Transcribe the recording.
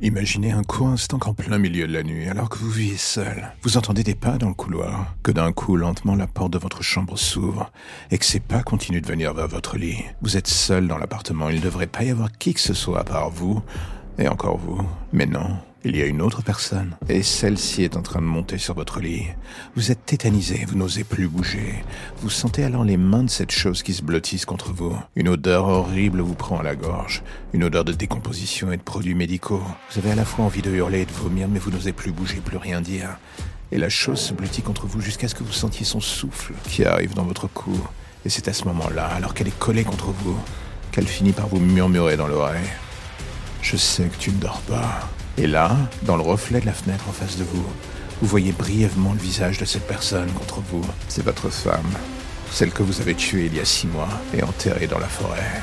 Imaginez un court instant qu'en plein milieu de la nuit, alors que vous vivez seul, vous entendez des pas dans le couloir, que d'un coup lentement la porte de votre chambre s'ouvre, et que ces pas continuent de venir vers votre lit. Vous êtes seul dans l'appartement, il ne devrait pas y avoir qui que ce soit à part vous, et encore vous. Mais non, il y a une autre personne, et celle-ci est en train de monter sur votre lit. Vous êtes tétanisé, vous n'osez plus bouger. Vous sentez alors les mains de cette chose qui se blottissent contre vous. Une odeur horrible vous prend à la gorge, une odeur de décomposition et de produits médicaux. Vous avez à la fois envie de hurler et de vomir, mais vous n'osez plus bouger, plus rien dire. Et la chose se blottit contre vous jusqu'à ce que vous sentiez son souffle qui arrive dans votre cou. Et c'est à ce moment-là, alors qu'elle est collée contre vous, qu'elle finit par vous murmurer dans l'oreille. Je sais que tu ne dors pas. Et là, dans le reflet de la fenêtre en face de vous, vous voyez brièvement le visage de cette personne contre vous. C'est votre femme, celle que vous avez tuée il y a six mois et enterrée dans la forêt.